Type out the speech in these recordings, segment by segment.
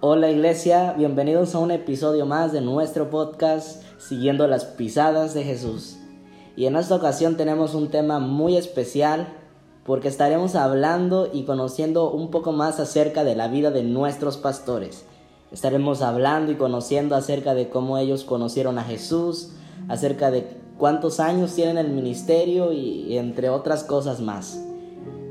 Hola iglesia, bienvenidos a un episodio más de nuestro podcast Siguiendo las pisadas de Jesús. Y en esta ocasión tenemos un tema muy especial porque estaremos hablando y conociendo un poco más acerca de la vida de nuestros pastores. Estaremos hablando y conociendo acerca de cómo ellos conocieron a Jesús, acerca de cuántos años tienen el ministerio y entre otras cosas más.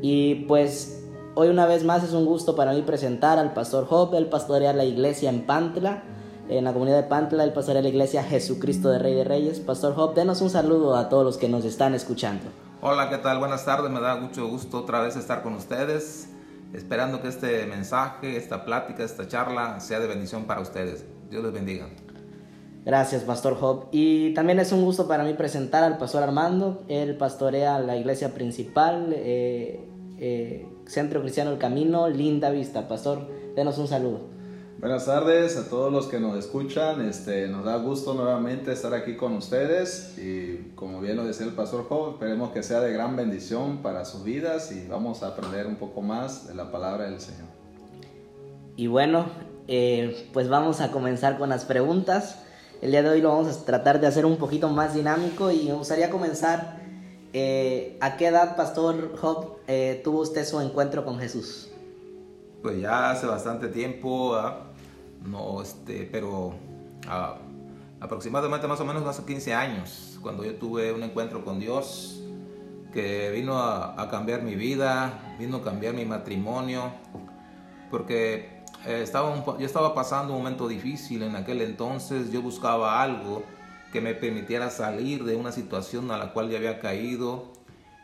Y pues Hoy una vez más es un gusto para mí presentar al pastor Job, el pastorea la iglesia en Pantla, en la comunidad de Pantla, el pastorea la iglesia Jesucristo de Rey de Reyes. Pastor Job, denos un saludo a todos los que nos están escuchando. Hola, ¿qué tal? Buenas tardes, me da mucho gusto otra vez estar con ustedes, esperando que este mensaje, esta plática, esta charla sea de bendición para ustedes. Dios les bendiga. Gracias, Pastor Job. Y también es un gusto para mí presentar al Pastor Armando. Él pastorea la iglesia principal, eh, eh, Centro Cristiano El Camino, Linda Vista. Pastor, denos un saludo. Buenas tardes a todos los que nos escuchan. Este, nos da gusto nuevamente estar aquí con ustedes y como bien lo decía el pastor Job, esperemos que sea de gran bendición para sus vidas y vamos a aprender un poco más de la palabra del Señor. Y bueno, eh, pues vamos a comenzar con las preguntas. El día de hoy lo vamos a tratar de hacer un poquito más dinámico y me gustaría comenzar eh, ¿A qué edad, Pastor Job, eh, tuvo usted su encuentro con Jesús? Pues ya hace bastante tiempo, no, este, pero ah, aproximadamente más o menos hace 15 años, cuando yo tuve un encuentro con Dios que vino a, cambiar mi vida, vino a cambiar mi matrimonio, porque eh, estaba yo estaba pasando un momento difícil en aquel entonces, yo buscaba algo que me permitiera salir de una situación a la cual ya había caído.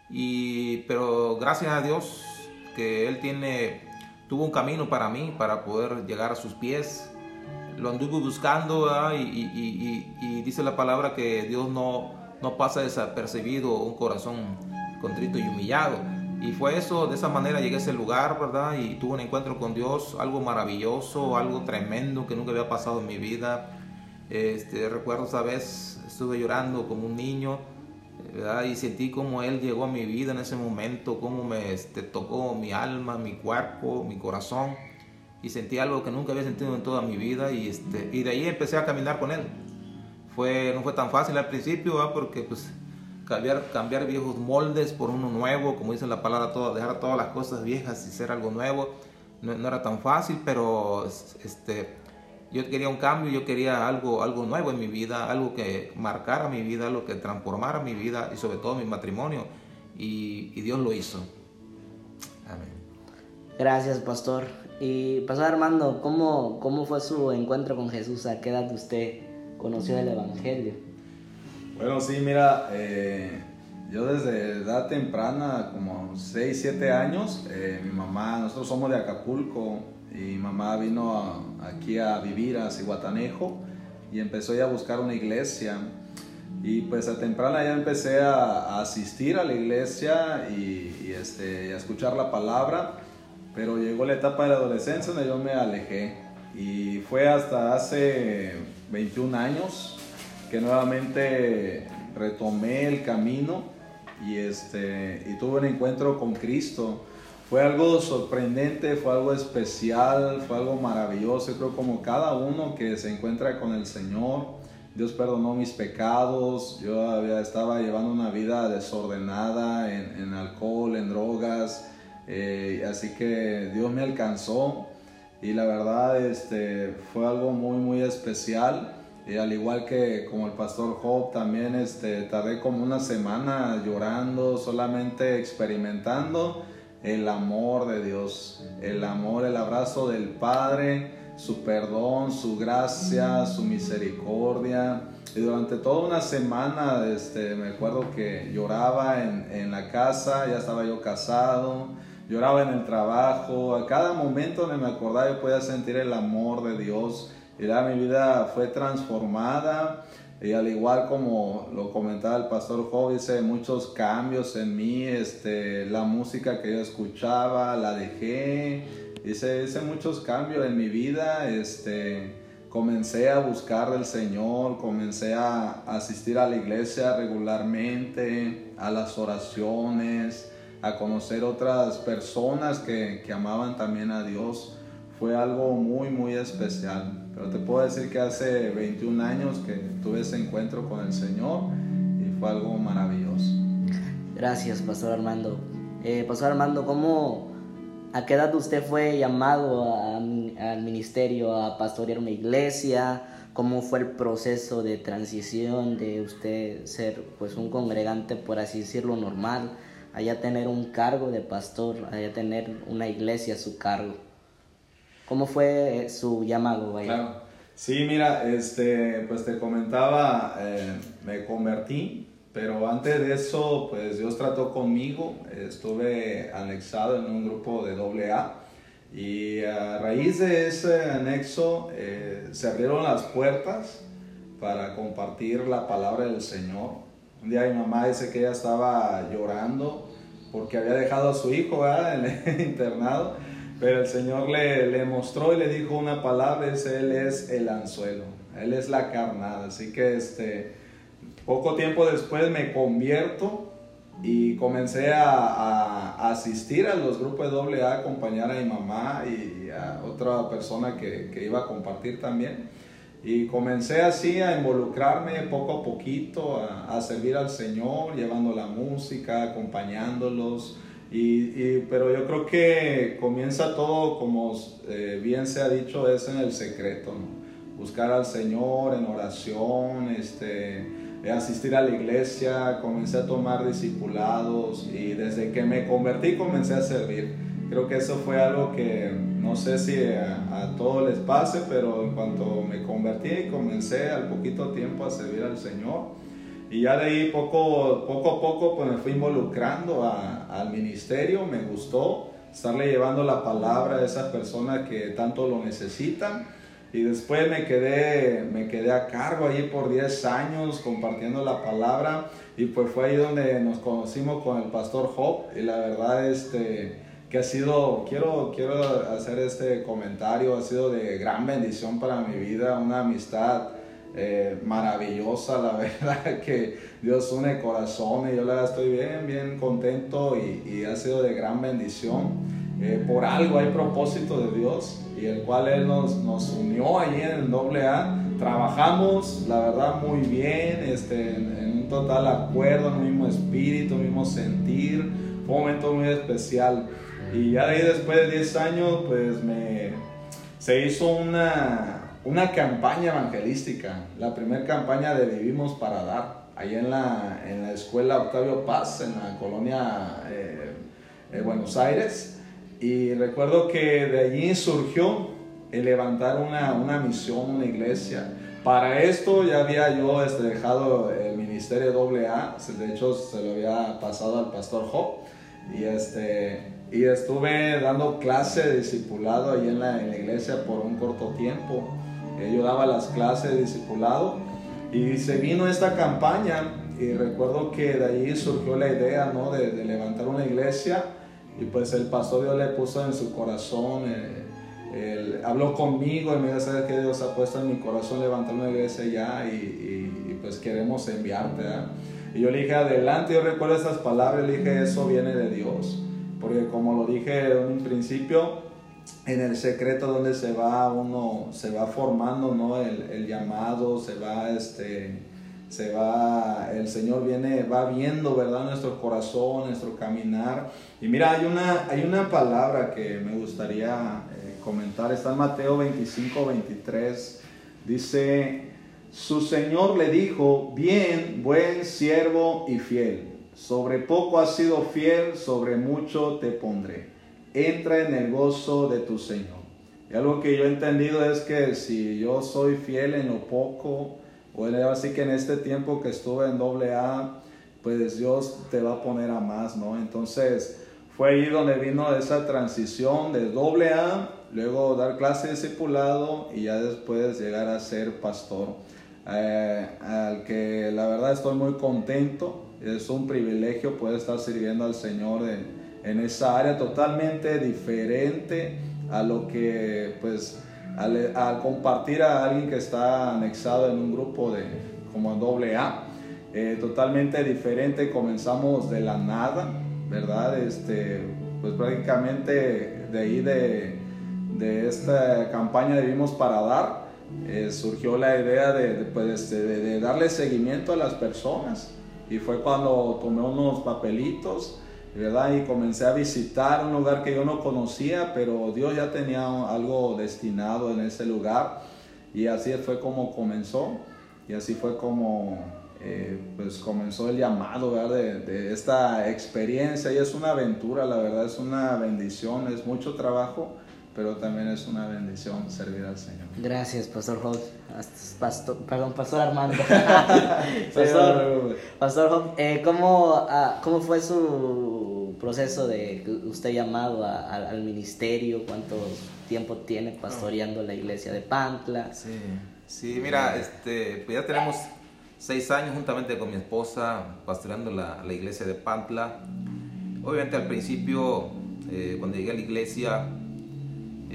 Y, pero gracias a Dios que Él tiene, tuvo un camino para mí, para poder llegar a sus pies. Lo anduve buscando y, dice la palabra que Dios no, no pasa desapercibido un corazón contrito y humillado. Y fue eso, de esa manera llegué a ese lugar, ¿verdad? Y tuve un encuentro con Dios, algo maravilloso, algo tremendo que nunca había pasado en mi vida este, recuerdo esa vez estuve llorando como un niño y sentí como Él llegó a mi vida en ese momento, como me este, tocó mi alma, mi cuerpo, mi corazón y sentí algo que nunca había sentido en toda mi vida y, este, de ahí empecé a caminar con Él. Fue, no fue tan fácil al principio porque pues cambiar, cambiar viejos moldes por uno nuevo, como dice la palabra, toda, dejar todas las cosas viejas y ser algo nuevo, no, no era tan fácil, pero este, yo quería un cambio, yo quería algo, algo nuevo en mi vida, algo que marcara mi vida, algo que transformara mi vida y sobre todo mi matrimonio. Y, Dios lo hizo. Amén. Gracias, pastor. Y pastor Armando, ¿cómo, ¿cómo fue su encuentro con Jesús? ¿A qué edad usted conoció el Evangelio? Bueno, sí, mira, eh, yo desde edad temprana, como 6, 7 años, eh, mi mamá, nosotros somos de Acapulco, y mamá vino aquí a vivir a Cihuatanejo y empezó ya a buscar una iglesia. Y pues a temprana ya empecé a, asistir a la iglesia y, este, a escuchar la palabra, pero llegó la etapa de la adolescencia donde yo me alejé. Y fue hasta hace 21 años que nuevamente retomé el camino y, este, y tuve un encuentro con Cristo fue algo sorprendente, fue algo especial, fue algo maravilloso. creo como cada uno que se encuentra con el Señor, Dios perdonó mis pecados. Yo había, estaba llevando una vida desordenada en, alcohol, en drogas. Eh, así que Dios me alcanzó y la verdad este, fue algo muy, muy especial. Y al igual que como el pastor Job, también este, tardé como una semana llorando, solamente experimentando el amor de Dios, el amor, el abrazo del Padre, su perdón, su gracia, su misericordia. Y durante toda una semana, este, me acuerdo que lloraba en, en la casa, ya estaba yo casado, lloraba en el trabajo, a cada momento me acordaba yo podía sentir el amor de Dios. Y ya mi vida fue transformada y al igual como lo comentaba el pastor Job, hice muchos cambios en mí, este, la música que yo escuchaba la dejé, hice, hice muchos cambios en mi vida, este, comencé a buscar del Señor, comencé a asistir a la iglesia regularmente, a las oraciones, a conocer otras personas que, que amaban también a Dios fue algo muy, muy especial. Pero te puedo decir que hace 21 años que tuve ese encuentro con el Señor y fue algo maravilloso. Gracias, Pastor Armando. Eh, Pastor Armando, ¿cómo, a qué edad usted fue llamado al ministerio a pastorear una iglesia? ¿Cómo fue el proceso de transición de usted ser pues un congregante, por así decirlo, normal, allá tener un cargo de pastor, allá tener una iglesia a su cargo? ¿Cómo fue su llamado ahí? Claro. Sí, mira, este, pues te comentaba, eh, me convertí, pero antes de eso, pues Dios trató conmigo, estuve anexado en un grupo de AA y a raíz de ese anexo eh, se abrieron las puertas para compartir la palabra del Señor. Un día mi mamá dice que ella estaba llorando porque había dejado a su hijo en el internado pero el Señor le, le mostró y le dijo una palabra, es, Él es el anzuelo, Él es la carnada. Así que este, poco tiempo después me convierto y comencé a, asistir a los grupos de AA, acompañar a mi mamá y a otra persona que, que iba a compartir también. Y comencé así a involucrarme poco a poquito, a servir al Señor, llevando la música, acompañándolos, y, pero yo creo que comienza todo, como eh, bien se ha dicho, es en el secreto, buscar al Señor en oración, este, asistir a la iglesia, comencé a tomar discipulados y desde que me convertí comencé a servir. Creo que eso fue algo que no sé si a, a todos les pase, pero en cuanto me convertí comencé al poquito tiempo a servir al Señor y ya de ahí poco, poco a poco pues me fui involucrando al ministerio, me gustó estarle llevando la palabra a esas personas que tanto lo necesitan. Y después me quedé, me quedé a cargo allí por 10 años compartiendo la palabra. Y pues fue ahí donde nos conocimos con el pastor Job. Y la verdad, este, que ha sido, quiero, quiero hacer este comentario, ha sido de gran bendición para mi vida, una amistad eh, maravillosa, la verdad que Dios une corazones, yo la estoy bien, bien contento y, ha sido de gran bendición. Eh, por algo hay propósito de Dios y el cual Él nos, nos unió allí en el doble A. Trabajamos, la verdad, muy bien, este, en, un total acuerdo, en el mismo espíritu, mismo sentir. Fue un momento muy especial. Y ya de ahí después de 10 años, pues me, se hizo una, una campaña evangelística, la primera campaña de Vivimos para Dar, ahí en la, en la escuela Octavio Paz, en la colonia eh, de Buenos Aires. Y recuerdo que de allí surgió el levantar una, una misión, una iglesia. Para esto ya había yo este, dejado el ministerio AA, de hecho se lo había pasado al pastor Job. Y, este, y estuve dando clase de discipulado ahí en la, en la iglesia por un corto tiempo yo daba las clases de discipulado y se vino esta campaña y recuerdo que de ahí surgió la idea ¿no? de, levantar una iglesia y pues el pastor Dios le puso en su corazón, eh, habló conmigo y me dijo, ¿sabes que Dios ha puesto en mi corazón levantar una iglesia ya y, pues queremos enviarte? Y yo le dije, adelante, yo recuerdo esas palabras, le dije, eso viene de Dios, porque como lo dije en un principio, en el secreto donde se va uno, se va formando, ¿no? El, llamado, se va, este, se va, el Señor viene, va viendo, ¿verdad? Nuestro corazón, nuestro caminar. Y mira, hay una, hay una palabra que me gustaría eh, comentar, está en Mateo 25, 23, dice, su Señor le dijo, bien, buen siervo y fiel, sobre poco has sido fiel, sobre mucho te pondré entra en el gozo de tu Señor. Y algo que yo he entendido es que si yo soy fiel en lo poco, o así que en este tiempo que estuve en doble A, pues Dios te va a poner a más, ¿no? Entonces fue ahí donde vino esa transición de doble A, luego dar clase de discipulado y ya después llegar a ser pastor. Eh, al que la verdad estoy muy contento, es un privilegio poder estar sirviendo al Señor en en esa área totalmente diferente a lo que pues al, compartir a alguien que está anexado en un grupo de como doble A eh, totalmente diferente comenzamos de la nada verdad este pues prácticamente de ahí de, de esta campaña de Vivimos para Dar, eh, surgió la idea de, pues, de, de, darle seguimiento a las personas. Y fue cuando tomé unos papelitos, ¿verdad? Y comencé a visitar un lugar que yo no conocía, pero Dios ya tenía algo destinado en ese lugar. Y así fue como comenzó. Y así fue como eh, pues comenzó el llamado De, de, esta experiencia y es una aventura, la verdad es una bendición, es mucho trabajo, pero también es una bendición servir al Señor. Gracias, Pastor Hope. Pastor, perdón, Pastor Armando. pastor, pastor eh, ¿cómo, ah, ¿cómo fue su proceso de usted llamado al ministerio? ¿Cuánto tiempo tiene pastoreando la iglesia de Pantla? Sí, sí mira, este, pues ya tenemos seis años juntamente con mi esposa pastoreando la, la iglesia de Pantla. Obviamente al principio, eh, cuando llegué a la iglesia,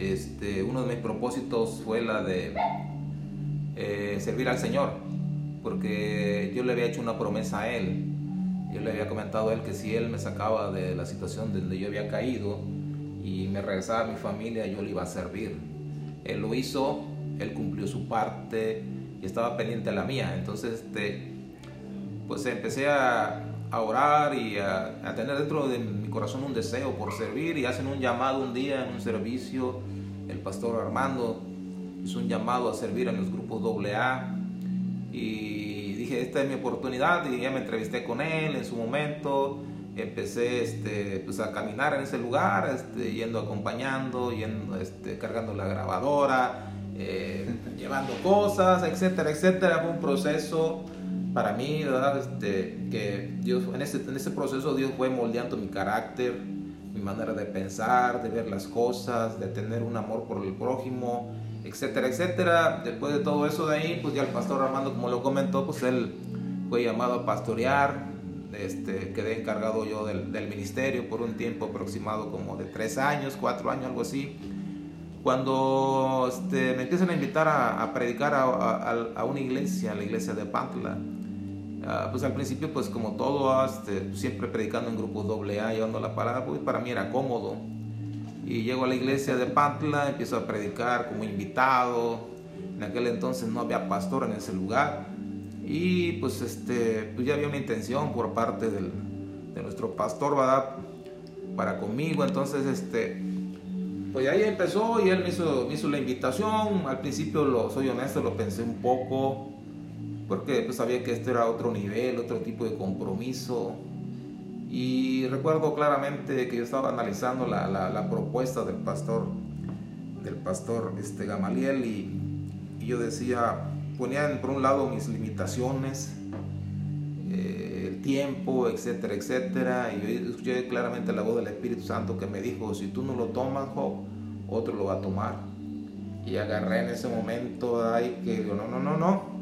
este, uno de mis propósitos fue la de eh, servir al Señor, porque yo le había hecho una promesa a Él. Yo le había comentado a Él que si Él me sacaba de la situación donde yo había caído y me regresaba a mi familia, yo le iba a servir. Él lo hizo, Él cumplió su parte y estaba pendiente a la mía. Entonces, este, pues empecé a, a orar y a, a, tener dentro de mi corazón un deseo por servir y hacen un llamado un día en un servicio, el pastor Armando hizo un llamado a servir en los grupos AA y dije, esta es mi oportunidad y ya me entrevisté con él en su momento, empecé este, pues a caminar en ese lugar, este, yendo acompañando, yendo, este, cargando la grabadora, eh, llevando cosas, etcétera, etcétera. Fue un proceso para mí, ¿verdad? Este, que Dios, en ese, en ese proceso Dios fue moldeando mi carácter, mi manera de pensar, de ver las cosas, de tener un amor por el prójimo, etcétera, etcétera. Después de todo eso de ahí, pues ya el pastor Armando, como lo comentó, pues él fue llamado a pastorear. Este, quedé encargado yo del, del ministerio por un tiempo aproximado como de tres años, cuatro años, algo así cuando este, me empiezan a invitar a, predicar a, una iglesia, la iglesia de Pantla, ah, pues al principio, pues como todo, este, siempre predicando en grupos AA, llevando la palabra, pues para mí era cómodo. Y llego a la iglesia de Pantla, empiezo a predicar como invitado. En aquel entonces no había pastor en ese lugar. Y pues, este, pues ya había una intención por parte del, de nuestro pastor, ¿verdad? Para conmigo. Entonces, este, pues ahí empezó y él me hizo, me hizo la invitación. Al principio, lo, soy honesto, lo pensé un poco, porque pues, sabía que este era otro nivel, otro tipo de compromiso. Y recuerdo claramente que yo estaba analizando la, la, propuesta del pastor, del pastor este, Gamaliel, y, yo decía, ponía por un lado mis limitaciones, eh, el tiempo, etcétera, etcétera. Y yo escuché claramente la voz del Espíritu Santo que me dijo, si tú no lo tomas, otro lo va a tomar. Y agarré en ese momento ahí que digo, no, no, no, no.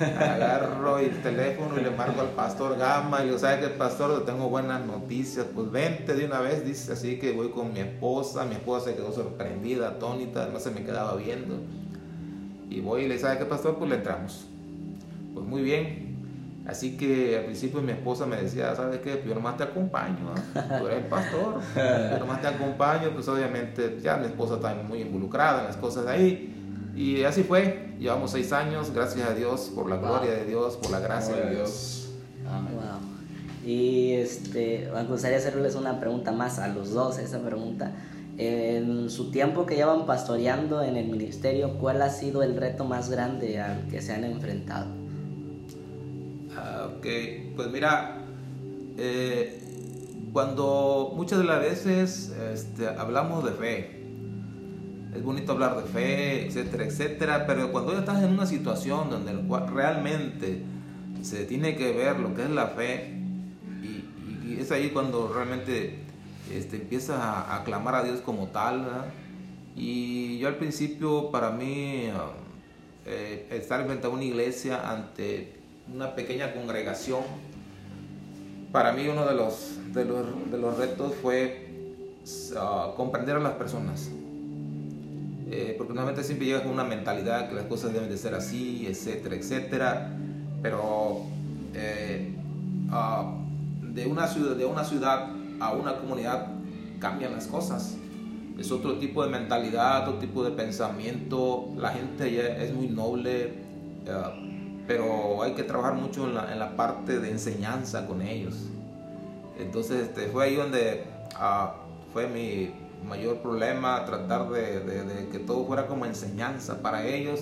Agarro el teléfono y le marco al pastor Gama y le digo, ¿sabes qué, pastor? Tengo buenas noticias. Pues vente de una vez, dice así que voy con mi esposa. Mi esposa se quedó sorprendida, atónita, no se me quedaba viendo. Y voy y le digo, ¿sabes qué, pastor? Pues le entramos. Pues muy bien, Así que al principio mi esposa me decía, ¿sabes qué? Yo nomás te acompaño, tú eres el pastor, yo nomás te acompaño, pues obviamente ya mi esposa está muy involucrada en las cosas de ahí. Y así fue, llevamos seis años, gracias a Dios, por la gloria de Dios, por la gracia de Dios. Amén. Y este, me gustaría hacerles una pregunta más a los dos, esa pregunta. En su tiempo que llevan pastoreando en el ministerio, ¿cuál ha sido el reto más grande al que se han enfrentado? ok, pues mira, eh, cuando muchas de las veces este, hablamos de fe, es bonito hablar de fe, etcétera, etcétera, pero cuando ya estás en una situación donde realmente se tiene que ver lo que es la fe, y, es ahí cuando realmente este, empiezas a, a, clamar a Dios como tal, y yo al principio para mí eh, estar frente a una iglesia ante una pequeña congregación, para mí uno de los, de los, retos fue ah, comprender a las personas. Eh, porque normalmente siempre llegas con una mentalidad que las cosas deben de ser así, etcétera, etcétera. Pero eh, ah, de, una ciudad, de una ciudad a una comunidad cambian las cosas. es otro tipo de mentalidad, otro tipo de pensamiento. La gente ya es muy noble, eh, pero hay que trabajar mucho en la, en la, parte de enseñanza con ellos. Entonces este, fue ahí donde ah, fue mi mayor problema, tratar de, de, que todo fuera como enseñanza para ellos.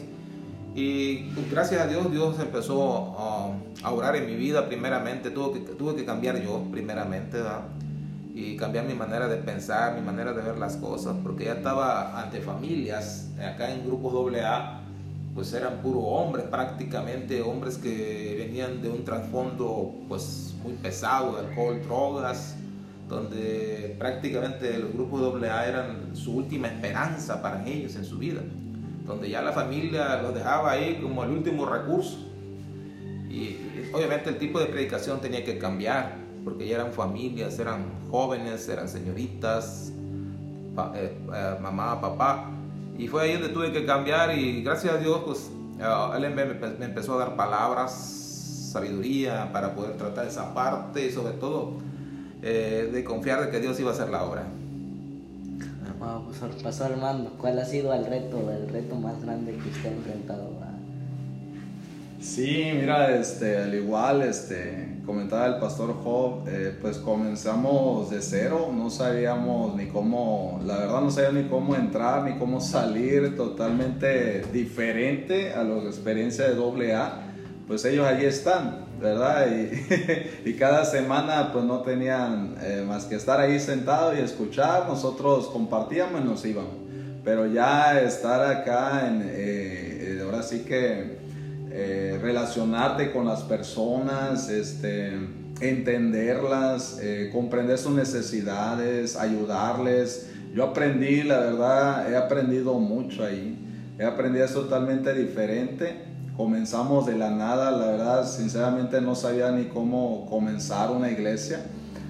Y gracias a Dios, Dios empezó a orar en mi vida primeramente, tuve que, tuve que cambiar yo primeramente. ¿verdad? y cambiar mi manera de pensar, mi manera de ver las cosas, porque ya estaba ante familias, acá en grupos AA, pues eran puros hombres prácticamente, hombres que venían de un trasfondo pues muy pesado, de alcohol, drogas, donde prácticamente los grupos AA eran su última esperanza para ellos en su vida, donde ya la familia los dejaba ahí como el último recurso. Y obviamente el tipo de predicación tenía que cambiar, porque ya eran familias, eran jóvenes, eran señoritas, eh, eh, mamá, papá. Y fue ahí donde tuve que cambiar y gracias a Dios, pues él me, empezó a dar palabras, sabiduría para poder tratar esa parte y sobre todo eh, de confiar de que Dios iba a hacer la obra. Wow, pues pasó Armando, ¿cuál ha sido el reto, el reto más grande que usted ha enfrentado? Sí, mira, este, al igual, este, comentaba el pastor Job, eh, pues comenzamos de cero, no sabíamos ni cómo, la verdad no sabíamos ni cómo entrar, ni cómo salir, totalmente diferente a la experiencia de doble A, pues ellos allí están, ¿verdad? Y, cada semana pues no tenían eh, más que estar ahí sentados y escuchar, nosotros compartíamos y nos íbamos, pero ya estar acá, en, eh, ahora sí que eh, relacionarte con las personas, este, entenderlas, eh, comprender sus necesidades, ayudarles. Yo aprendí, la verdad, he aprendido mucho ahí. He aprendido totalmente diferente. Comenzamos de la nada, la verdad, sinceramente no sabía ni cómo comenzar una iglesia.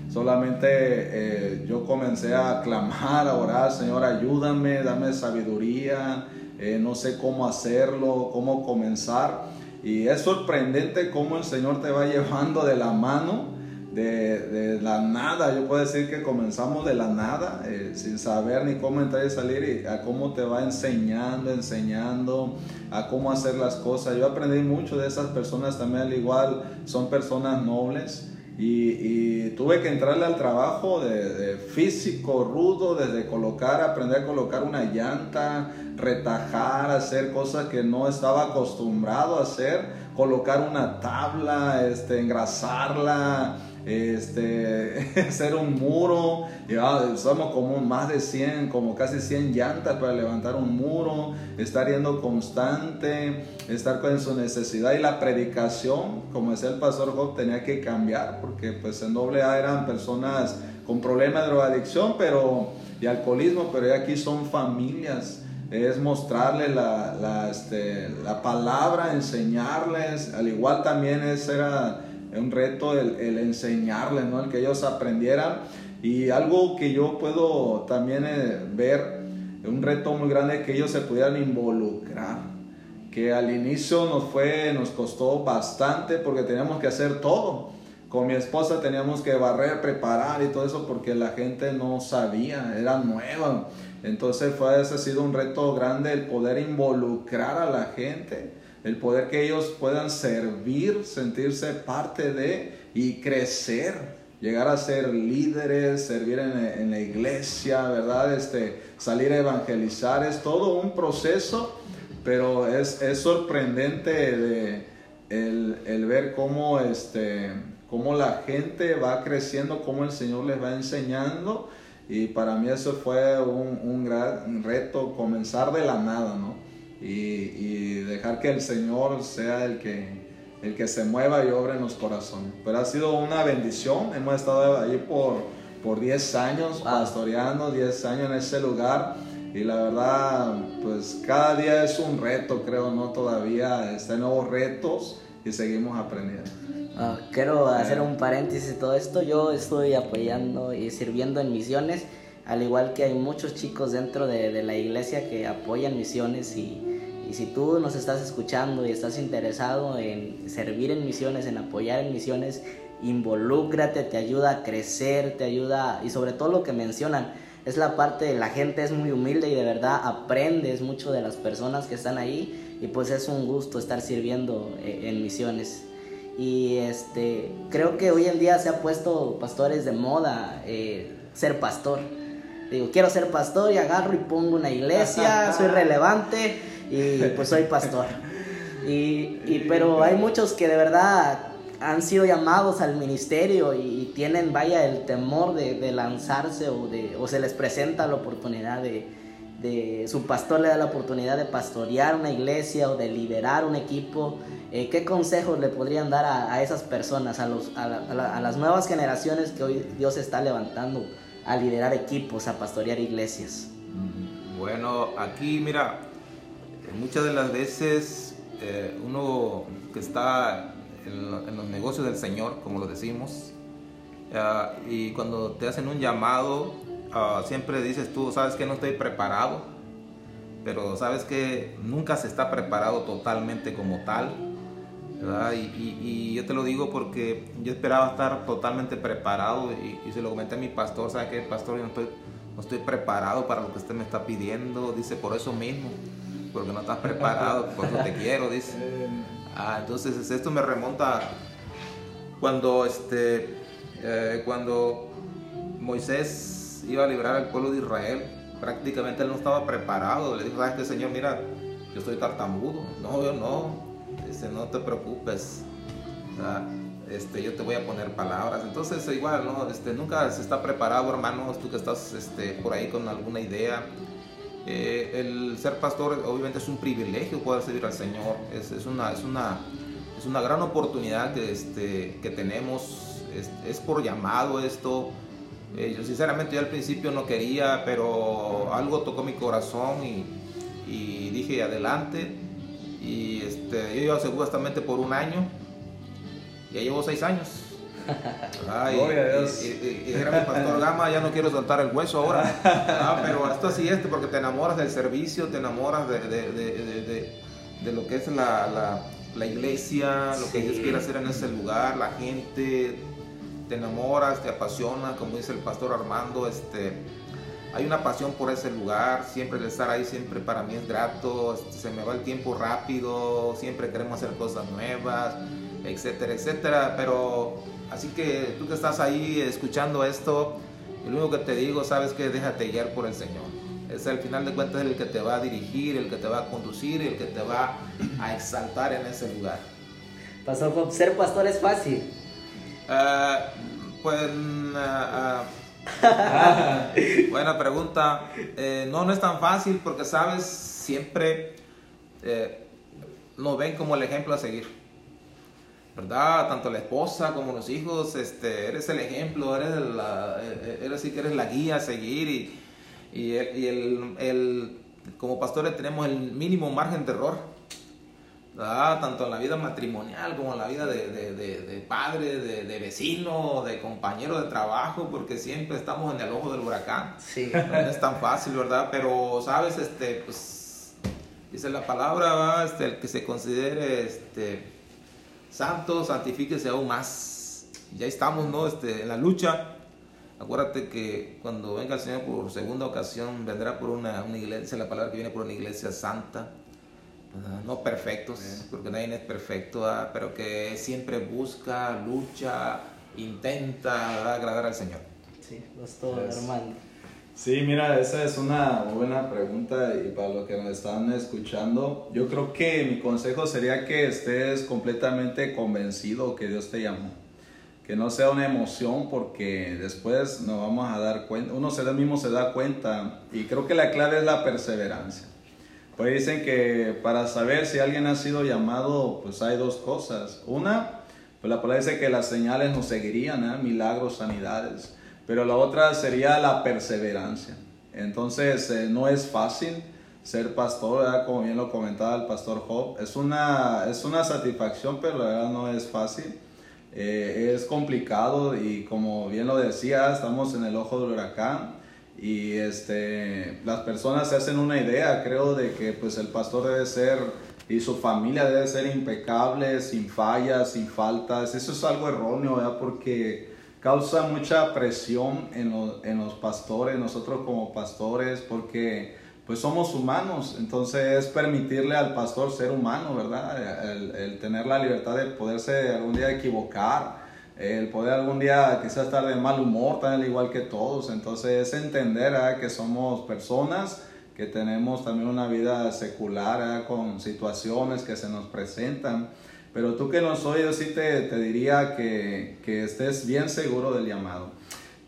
Solamente eh, yo comencé a clamar, a orar, Señor, ayúdame, dame sabiduría, eh, no sé cómo hacerlo, cómo comenzar. Y es sorprendente cómo el Señor te va llevando de la mano, de, la nada. Yo puedo decir que comenzamos de la nada, eh, sin saber ni cómo entrar y salir, y a cómo te va enseñando, enseñando, a cómo hacer las cosas. Yo aprendí mucho de esas personas también, al igual, son personas nobles. Y, tuve que entrarle al trabajo de, físico rudo, desde colocar, aprender a colocar una llanta, retajar, hacer cosas que no estaba acostumbrado a hacer, colocar una tabla, este, engrasarla, este, hacer un muro, y, usamos como más de 100, como casi 100 llantas para levantar un muro, estar yendo constante, estar con su necesidad. Y la predicación, como decía el pastor Job, tenía que cambiar, porque pues en doble A eran personas con problemas de drogadicción pero, y alcoholismo, pero aquí son familias. Es mostrarle la, este, la palabra, enseñarles, al igual también ese era un reto el, el enseñarles, ¿no? el que ellos aprendieran. Y algo que yo puedo también eh, ver, un reto muy grande que ellos se pudieran involucrar. Que al inicio nos fue, nos costó bastante porque teníamos que hacer todo. Con mi esposa teníamos que barrer, preparar y todo eso porque la gente no sabía, era nueva. Entonces fue ese ha sido un reto grande el poder involucrar a la gente el poder que ellos puedan servir, sentirse parte de y crecer, llegar a ser líderes, servir en, la iglesia, ¿verdad? Este, salir a evangelizar, es todo un proceso, pero es, sorprendente de, el, ver cómo, este, cómo la gente va creciendo, cómo el Señor les va enseñando. Y para mí eso fue un, un gran reto, comenzar de la nada, ¿no? Y, dejar que el Señor sea el que, el que se mueva y obre en los corazones. Pero ha sido una bendición, hemos estado ahí por, por 10 años pastoreando, 10 años en ese lugar. Y la verdad, pues cada día es un reto, creo, ¿no? Todavía están nuevos retos y seguimos aprendiendo. Ah, quiero hacer un paréntesis de todo esto. Yo estoy apoyando y sirviendo en misiones, al igual que hay muchos chicos dentro de, la iglesia que apoyan misiones y y si tú nos estás escuchando y estás interesado en servir en misiones, en apoyar en misiones, involúcrate, te ayuda a crecer, te ayuda y sobre todo lo que mencionan, es la parte de la gente es muy humilde y de verdad aprendes mucho de las personas que están ahí y pues es un gusto estar sirviendo eh, en misiones. Y este, creo que hoy en día se ha puesto pastores de moda eh, ser pastor. Digo, quiero ser pastor y agarro y pongo una iglesia, soy relevante y pues soy pastor. Y, y, pero hay muchos que de verdad han sido llamados al ministerio y tienen, vaya, el temor de, de lanzarse o, de, o se les presenta la oportunidad de, de, su pastor le da la oportunidad de pastorear una iglesia o de liderar un equipo. Eh, ¿Qué consejos le podrían dar a, a esas personas, a, los, a, la, a, las nuevas generaciones que hoy Dios está levantando a liderar equipos, a pastorear iglesias? Bueno, aquí mira, muchas de las veces eh, uno que está en, los negocios del Señor, como lo decimos, uh, y cuando te hacen un llamado, uh, siempre dices tú, sabes que no estoy preparado, pero sabes que nunca se está preparado totalmente como tal. Y, y, y, yo te lo digo porque yo esperaba estar totalmente preparado y, y se lo comenté a mi pastor, ¿sabe qué, pastor? Yo no estoy, no estoy preparado para lo que usted me está pidiendo, dice, por eso mismo, porque no estás preparado, por eso te quiero, dice. Ah, entonces esto me remonta cuando, este, eh, cuando Moisés iba a librar al pueblo de Israel, prácticamente él no estaba preparado. Le dijo, ¿sabes qué, Señor? Mira, yo estoy tartamudo. No, yo no. No te preocupes. Este, yo te voy a poner palabras. Entonces, igual, ¿no? Este, nunca se está preparado, hermanos, tú que estás este, por ahí con alguna idea. Eh, el ser pastor obviamente es un privilegio poder servir al Señor. Es, es, una, es, una, es una gran oportunidad que, este, que tenemos. Es, por llamado esto. Eh, yo sinceramente yo al principio no quería, pero algo tocó mi corazón y dije adelante. Y este, yo iba seguramente por un año. Ya llevo seis años. Ay, y, y, y, era mi pastor Gama, ya no quiero soltar el hueso ahora. Ah, pero esto así es, porque te enamoras del servicio, te enamoras de, de, de, de lo que es la, la, la iglesia, lo que Dios quiere hacer en ese lugar, la gente, te enamoras, te apasiona, como dice el pastor Armando, este, hay una pasión por ese lugar, siempre el estar ahí siempre para mí es grato, este, se me va el tiempo rápido, siempre queremos hacer cosas nuevas, etcétera, etcétera, pero así que tú que estás ahí escuchando esto, lo único que te digo, sabes que déjate guiar por el Señor. Es al final de cuentas el que te va a dirigir, el que te va a conducir, el que te va a exaltar en ese lugar. Pastor, ser pastor es fácil. Uh, pues, uh, uh, buena pregunta. Eh, no, no es tan fácil porque, sabes, siempre eh, nos ven como el ejemplo a seguir. ¿Verdad? Tanto la esposa como los hijos, este, eres el ejemplo, eres, la, eres, que eres la guía a seguir y, y el, el, como pastores tenemos el mínimo margen de error. ¿Verdad? tanto en la vida matrimonial como en la vida de, de, de, de padre, de, de, vecino, de compañero de trabajo, porque siempre estamos en el ojo del huracán. Sí. No es tan fácil, ¿verdad? Pero, ¿sabes? Este, pues, dice la palabra, ¿verdad? Este, el que se considere este, santo, santifíquese aún más. Ya estamos, ¿no? Este, en la lucha. Acuérdate que cuando venga el Señor por segunda ocasión, vendrá por una, una iglesia, la palabra que viene por una iglesia santa no perfectos, porque nadie es perfecto, ¿verdad? pero que siempre busca, lucha, intenta ¿verdad? agradar al Señor. Sí, pastor es. Armando. Sí, mira, esa es una buena pregunta y para los que nos están escuchando, yo creo que mi consejo sería que estés completamente convencido que Dios te llamó. Que no sea una emoción porque después nos vamos a dar cuenta, uno se mismo se da cuenta y creo que la clave es la perseverancia. Pues dicen que para saber si alguien ha sido llamado, pues hay dos cosas. Una, pues la palabra dice que las señales nos seguirían, ¿eh? milagros, sanidades. Pero la otra sería la perseverancia. Entonces, eh, no es fácil ser pastor, como bien lo comentaba el pastor Job. Es una, es una satisfacción, pero la verdad no es fácil. Eh, es complicado y como bien lo decía, estamos en el ojo del huracán y este, las personas se hacen una idea, creo, de que pues el pastor debe ser y su familia debe ser impecable, sin fallas, sin faltas. Eso es algo erróneo, ¿verdad? Porque causa mucha presión en, en los pastores, nosotros como pastores, porque pues somos humanos, entonces es permitirle al pastor ser humano, ¿verdad? El, tener la libertad de poderse algún día equivocar, el poder algún día quizás estar de mal humor, tan igual que todos, entonces es entender que somos personas que tenemos también una vida secular con situaciones que se nos presentan, pero tú que nos oyes, sí te, te diría que, que estés bien seguro del llamado.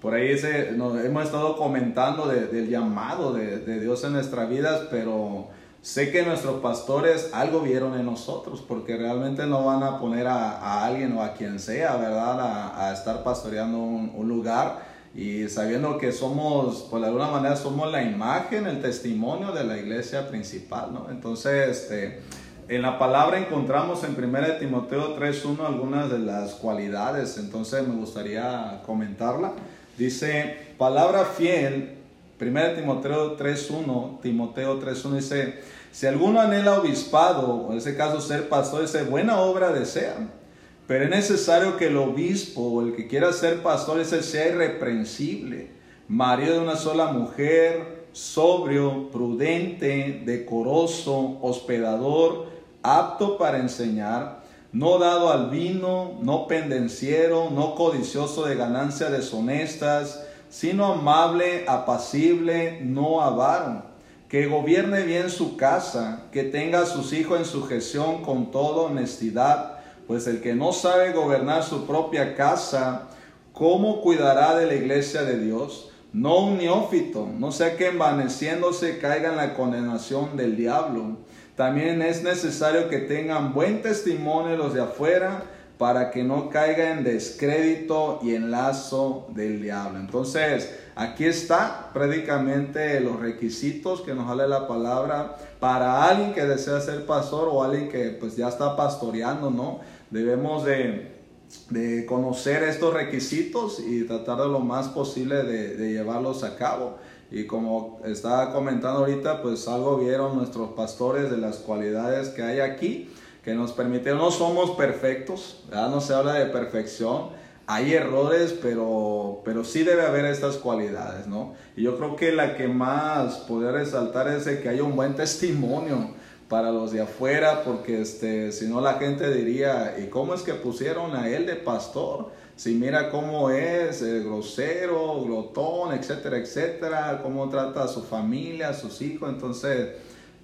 Por ahí nos, hemos estado comentando del llamado de, Dios en nuestras vidas, pero sé que nuestros pastores algo vieron en nosotros, porque realmente no van a poner a, alguien o a quien sea, ¿verdad?, a, estar pastoreando un, lugar y sabiendo que somos, por de alguna manera, somos la imagen, el testimonio de la iglesia principal, ¿no? Entonces, este, en la palabra encontramos en 1 Timoteo 3.1 algunas de las cualidades, entonces me gustaría comentarla. Dice, palabra fiel, 1 Timoteo 3.1, Timoteo 3.1 dice, si alguno anhela obispado, en ese caso ser pastor, dice, buena obra desea. Pero es necesario que el obispo o el que quiera ser pastor ese sea irreprensible, marido de una sola mujer, sobrio, prudente, decoroso, hospedador, apto para enseñar, no dado al vino, no pendenciero, no codicioso de ganancias deshonestas, sino amable, apacible, no avaro, que gobierne bien su casa, que tenga a sus hijos en sujeción con toda honestidad, pues el que no sabe gobernar su propia casa, ¿cómo cuidará de la iglesia de Dios? No un neófito, no sea que envaneciéndose caiga en la condenación del diablo. También es necesario que tengan buen testimonio los de afuera para que no caiga en descrédito y en lazo del diablo. Entonces, aquí está prácticamente los requisitos que nos sale la palabra para alguien que desea ser pastor o alguien que pues ya está pastoreando, ¿no? Debemos de, conocer estos requisitos y tratar de lo más posible de llevarlos a cabo. Y como estaba comentando ahorita, pues algo vieron nuestros pastores de las cualidades que hay aquí, que nos permitieron, no somos perfectos, ya no se habla de perfección, hay errores, pero, pero sí debe haber estas cualidades, ¿no? Y yo creo que la que más podría resaltar es que haya un buen testimonio para los de afuera, porque este, si no la gente diría, ¿y cómo es que pusieron a él de pastor? si mira cómo es eh, grosero, glotón, etcétera, etcétera, cómo trata a su familia, a sus hijos, entonces,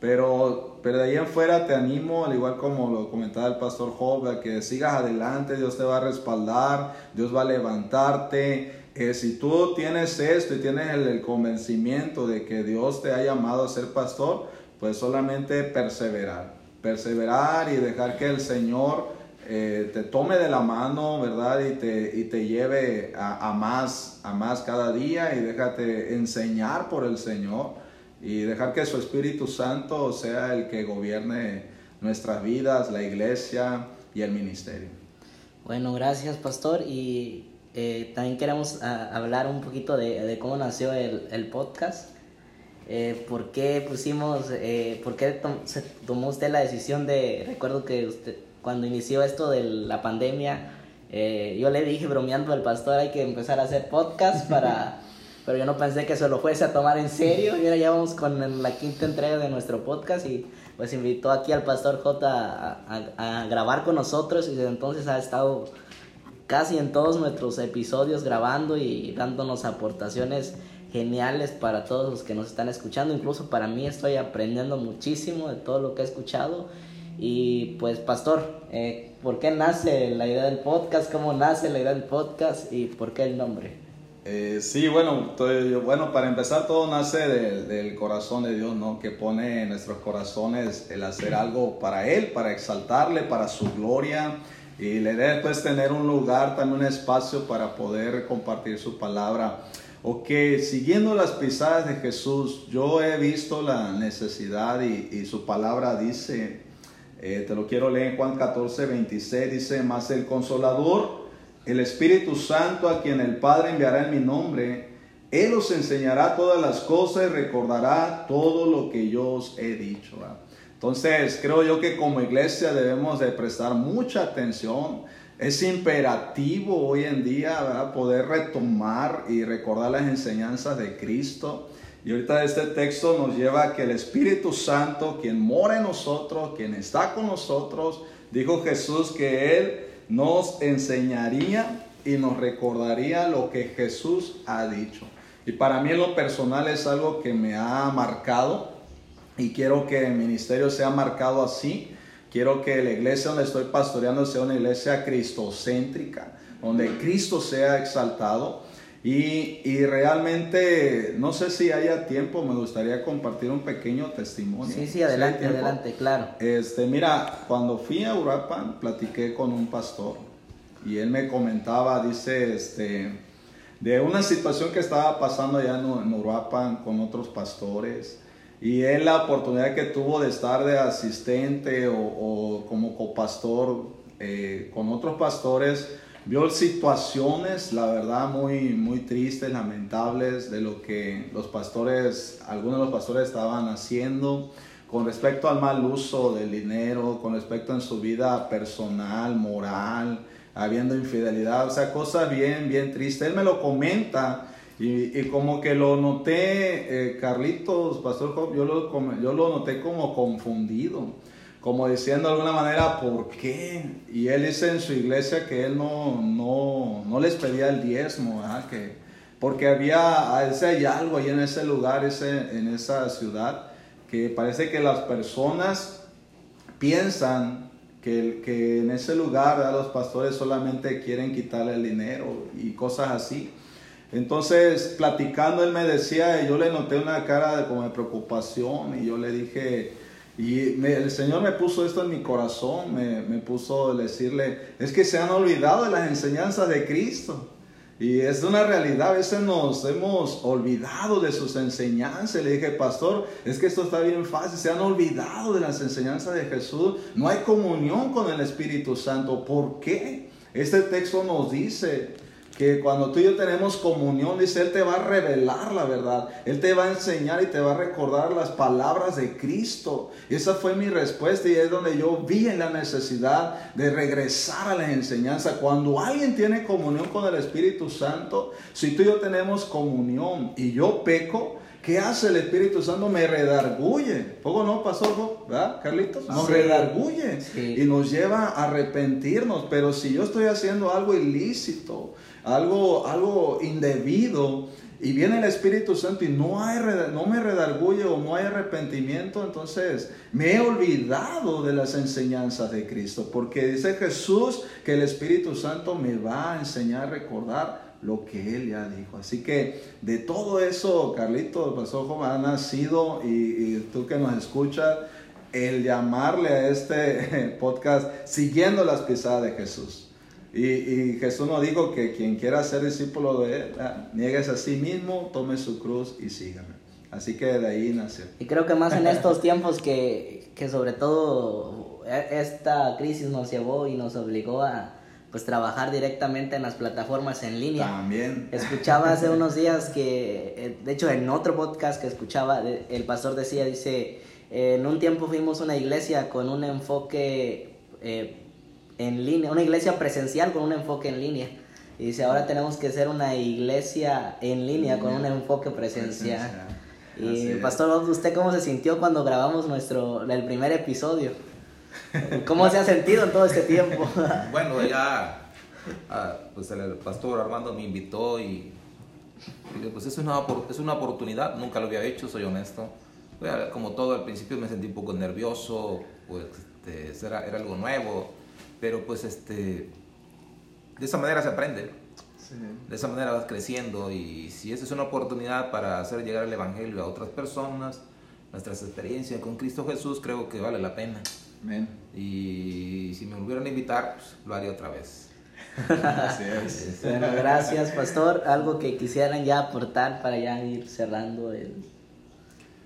pero, pero de ahí en fuera te animo, al igual como lo comentaba el pastor Job, a que sigas adelante, Dios te va a respaldar, Dios va a levantarte. Eh, si tú tienes esto y tienes el convencimiento de que Dios te ha llamado a ser pastor, pues solamente perseverar, perseverar y dejar que el Señor eh, te tome de la mano, ¿verdad? Y te, y te lleve a, más, a más cada día y déjate enseñar por el Señor y dejar que su Espíritu Santo sea el que gobierne nuestras vidas, la iglesia y el ministerio. Bueno, gracias pastor y eh, también queremos ah, hablar un poquito de, cómo nació el, podcast. Eh, ¿Por qué pusimos, por qué se tomó usted la decisión de, recuerdo que usted, cuando inició esto de la pandemia, eh, yo le dije bromeando al pastor, hay que empezar a hacer podcast para... pero yo no pensé que se lo fuese a tomar en serio. Y ahora ya vamos con la quinta entrega de nuestro podcast y pues invitó aquí al pastor J a, a, grabar con nosotros y desde entonces ha estado casi en todos nuestros episodios grabando y dándonos aportaciones geniales para todos los que nos están escuchando. Incluso para mí estoy aprendiendo muchísimo de todo lo que he escuchado y pues, Pastor, eh, ¿por qué nace la idea del podcast? ¿Cómo nace la idea del podcast? ¿Y por qué el nombre? Eh, sí, bueno, bueno, para empezar todo nace del corazón de Dios, ¿no? Que pone en nuestros corazones el hacer algo para Él, para exaltarle, para su gloria. Y le debe después tener un lugar, también un espacio para poder compartir su palabra. O que siguiendo las pisadas de Jesús, yo he visto la necesidad y, y su palabra dice eh, te lo quiero leer en Juan 14, 26. Dice, más el consolador, el Espíritu Santo, a quien el Padre enviará en mi nombre, Él os enseñará todas las cosas y recordará todo lo que yo os he dicho. Entonces, creo yo que como iglesia debemos de prestar mucha atención es imperativo hoy en día poder retomar y recordar las enseñanzas de Cristo. Y ahorita este texto nos lleva a que el Espíritu Santo, quien mora en nosotros, quien está con nosotros, dijo Jesús que Él nos enseñaría y nos recordaría lo que Jesús ha dicho. Y para mí en lo personal es algo que me ha marcado y quiero que el ministerio sea marcado así Quiero que la iglesia donde estoy pastoreando sea una iglesia cristocéntrica, donde Cristo sea exaltado. Y, y, realmente, no sé si haya tiempo, me gustaría compartir un pequeño testimonio. Sí, sí, adelante, adelante, claro. Este, mira, cuando fui a Uruapan, platiqué con un pastor y él me comentaba, dice, este, de una situación que estaba pasando allá en, Uruapan con otros pastores y él la oportunidad que tuvo de estar de asistente o, como copastor eh, con otros pastores, vio situaciones, la verdad, muy, muy tristes, lamentables de lo que los pastores, algunos de los pastores estaban haciendo con respecto al mal uso del dinero, con respecto en su vida personal, moral, habiendo infidelidad, o sea, cosas bien, bien tristes. Él me lo comenta y, como que lo noté, eh, Carlitos, Pastor Job, yo lo, yo lo noté como confundido, como diciendo de alguna manera, ¿por qué? Y él dice en su iglesia que él no, no, no les pedía el diezmo, que, porque había, hay algo ahí en ese lugar, ese, en esa ciudad, que parece que las personas piensan que, que en ese lugar los pastores solamente quieren quitarle el dinero y cosas así. Entonces, platicando, él me decía, yo le noté una cara de, como de preocupación y yo le dije, y el Señor me puso esto en mi corazón, me, me puso decirle, es que se han olvidado de las enseñanzas de Cristo. Y es una realidad, a veces nos hemos olvidado de sus enseñanzas. Le dije, pastor, es que esto está bien fácil, se han olvidado de las enseñanzas de Jesús. No hay comunión con el Espíritu Santo. ¿Por qué? Este texto nos dice, que cuando tú y yo tenemos comunión, dice, Él te va a revelar la verdad, Él te va a enseñar y te va a recordar las palabras de Cristo. Y esa fue mi respuesta y es donde yo vi en la necesidad de regresar a la enseñanza. Cuando alguien tiene comunión con el Espíritu Santo, si tú y yo tenemos comunión y yo peco, ¿Qué hace el Espíritu Santo? Me redarguye. ¿Poco no, pasó, ¿Verdad, Carlitos? Nos redarguye y nos lleva a arrepentirnos. Pero si yo estoy haciendo algo ilícito, algo, algo indebido, y viene el Espíritu Santo y no, hay, no me redarguye o no hay arrepentimiento, entonces me he olvidado de las enseñanzas de Cristo, porque dice Jesús que el Espíritu Santo me va a enseñar a recordar lo que Él ya dijo. Así que de todo eso, Carlito, el pastor Juan, ha nacido y, y tú que nos escuchas, el llamarle a este podcast siguiendo las pisadas de Jesús. Y, Jesús nos dijo que quien quiera ser discípulo de Él, ah, niegues a sí mismo, tome su cruz y sígame. Así que de ahí nació. Y creo que más en estos tiempos que, que sobre todo e, esta crisis nos llevó y nos obligó a pues trabajar directamente en las plataformas en línea. También. Escuchaba hace unos días que, eh, de hecho en otro podcast que escuchaba, el pastor decía, dice, en un tiempo fuimos una iglesia con un enfoque eh, en línea, una iglesia presencial con un enfoque en línea. Y dice, ahora tenemos que ser una iglesia en línea con un enfoque presencial. Y Pastor ¿usted cómo se sintió cuando grabamos nuestro el primer episodio? ¿Cómo se ha sentido en todo este tiempo? bueno, ya ah, pues el pastor Armando me invitó y, pues es una, es una oportunidad, nunca lo había hecho, soy honesto. Como todo al principio me sentí un poco nervioso, pues este, era, era algo nuevo pero pues este, de esa manera se aprende. De esa manera vas creciendo y si esa es una oportunidad para hacer llegar el Evangelio a otras personas, nuestras experiencias con Cristo Jesús, creo que vale la pena. Y si me volvieran a invitar, pues, lo haría otra vez. Gracias. bueno, gracias, pastor. Algo que quisieran ya aportar para ya ir cerrando el,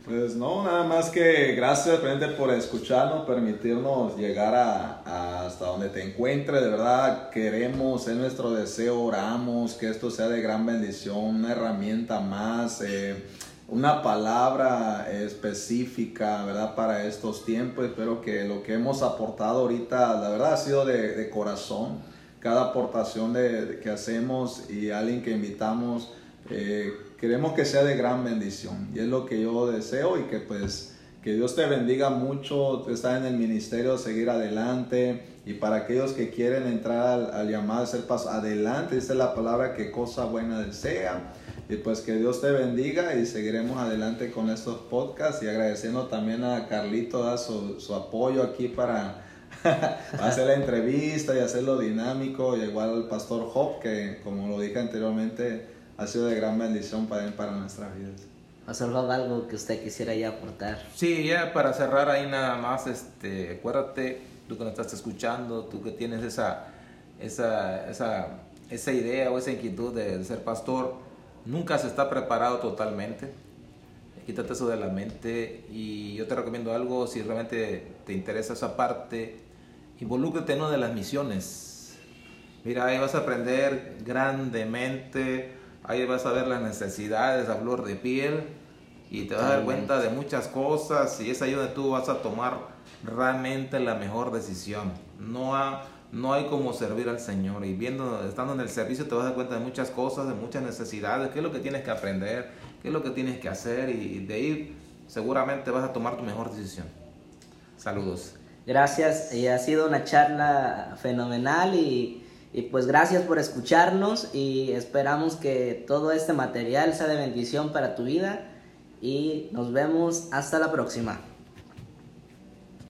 pues no, nada más que gracias frente por escucharnos, permitirnos llegar a, hasta donde te encuentres. De verdad, queremos, es nuestro deseo, oramos que esto sea de gran bendición, una herramienta más, eh, una palabra específica, ¿verdad? Para estos tiempos. Espero que lo que hemos aportado ahorita, la verdad, ha sido de, de corazón cada aportación de, que hacemos y alguien que invitamos, eh, queremos que sea de gran bendición. Y es lo que yo deseo y que pues que Dios te bendiga mucho, estar en el ministerio, seguir adelante. Y para aquellos que quieren entrar al, llamado a ser paso, adelante, es la palabra que cosa buena desea. Y pues que Dios te bendiga y seguiremos adelante con estos podcasts y agradeciendo también a Carlito da su, su apoyo aquí para hacer la entrevista y hacerlo dinámico, y igual al pastor Job, que como lo dije anteriormente, ha sido de gran bendición para, para nuestras vidas. Pastor Job, algo que usted quisiera ya aportar. Sí, ya para cerrar ahí nada más, este, acuérdate, tú que nos estás escuchando, tú que tienes esa, esa, esa, esa idea o esa inquietud de ser pastor, nunca se está preparado totalmente quítate eso de la mente y yo te recomiendo algo si realmente te interesa esa parte involúcrate en una de las misiones. Mira, ahí vas a aprender grandemente, ahí vas a ver las necesidades a flor de piel y te vas a dar cuenta de muchas cosas y es ahí donde tú vas a tomar realmente la mejor decisión. No, no hay como servir al Señor y viendo, estando en el servicio te vas a dar cuenta de muchas cosas, de muchas necesidades, qué es lo que tienes que aprender, qué es lo que tienes que hacer y de ahí seguramente vas a tomar tu mejor decisión. Saludos. Gracias, y ha sido una charla fenomenal y, y, pues gracias por escucharnos y esperamos que todo este material sea de bendición para tu vida y nos vemos hasta la próxima.